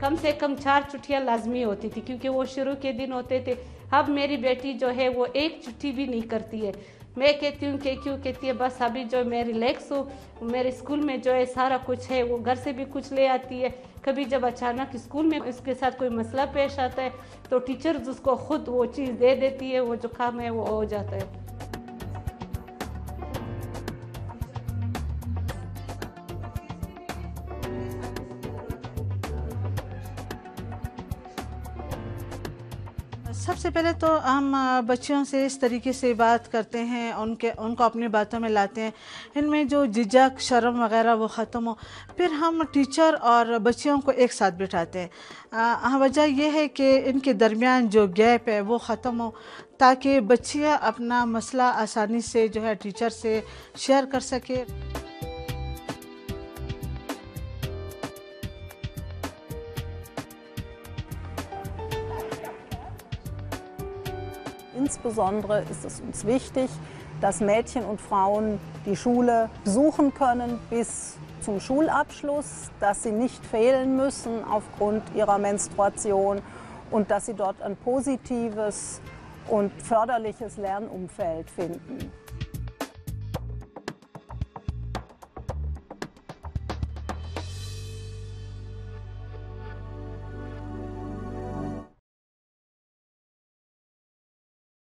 कम से कम चार छुट्टियाँ लाजमी होती थी, क्योंकि वो शुरू के दिन होते थे। अब मेरी बेटी जो है, वो एक छुट्टी भी नहीं करती है। मैं कहती हूँ कि क्यों? कहती है, बस अभी जो मैं रिलैक्स हूँ, मेरे स्कूल में जो है सारा कुछ है, वो घर से भी कुछ ले आती है। कभी जब अचानक स्कूल में उसके साथ कोई मसला पेश आता है तो टीचर्स उसको खुद वो चीज़ दे देती है, वो जो काम है वो हो जाता है। सबसे पहले तो हम बच्चियों से इस तरीके से बात करते हैं, उनके, उनको अपनी बातों में लाते हैं। इनमें जो झिझक, शर्म वगैरह वो ख़त्म हो, फिर हम टीचर और बच्चियों को एक साथ बिठाते हैं। वजह यह है कि इनके दरमियान जो गैप है वो ख़त्म हो, ताकि बच्चियाँ अपना मसला आसानी से जो है टीचर से शेयर कर सके। Insbesondere ist es uns wichtig, dass Mädchen und Frauen die Schule besuchen können bis zum Schulabschluss, dass sie nicht fehlen müssen aufgrund ihrer Menstruation und dass sie dort ein positives und förderliches Lernumfeld finden.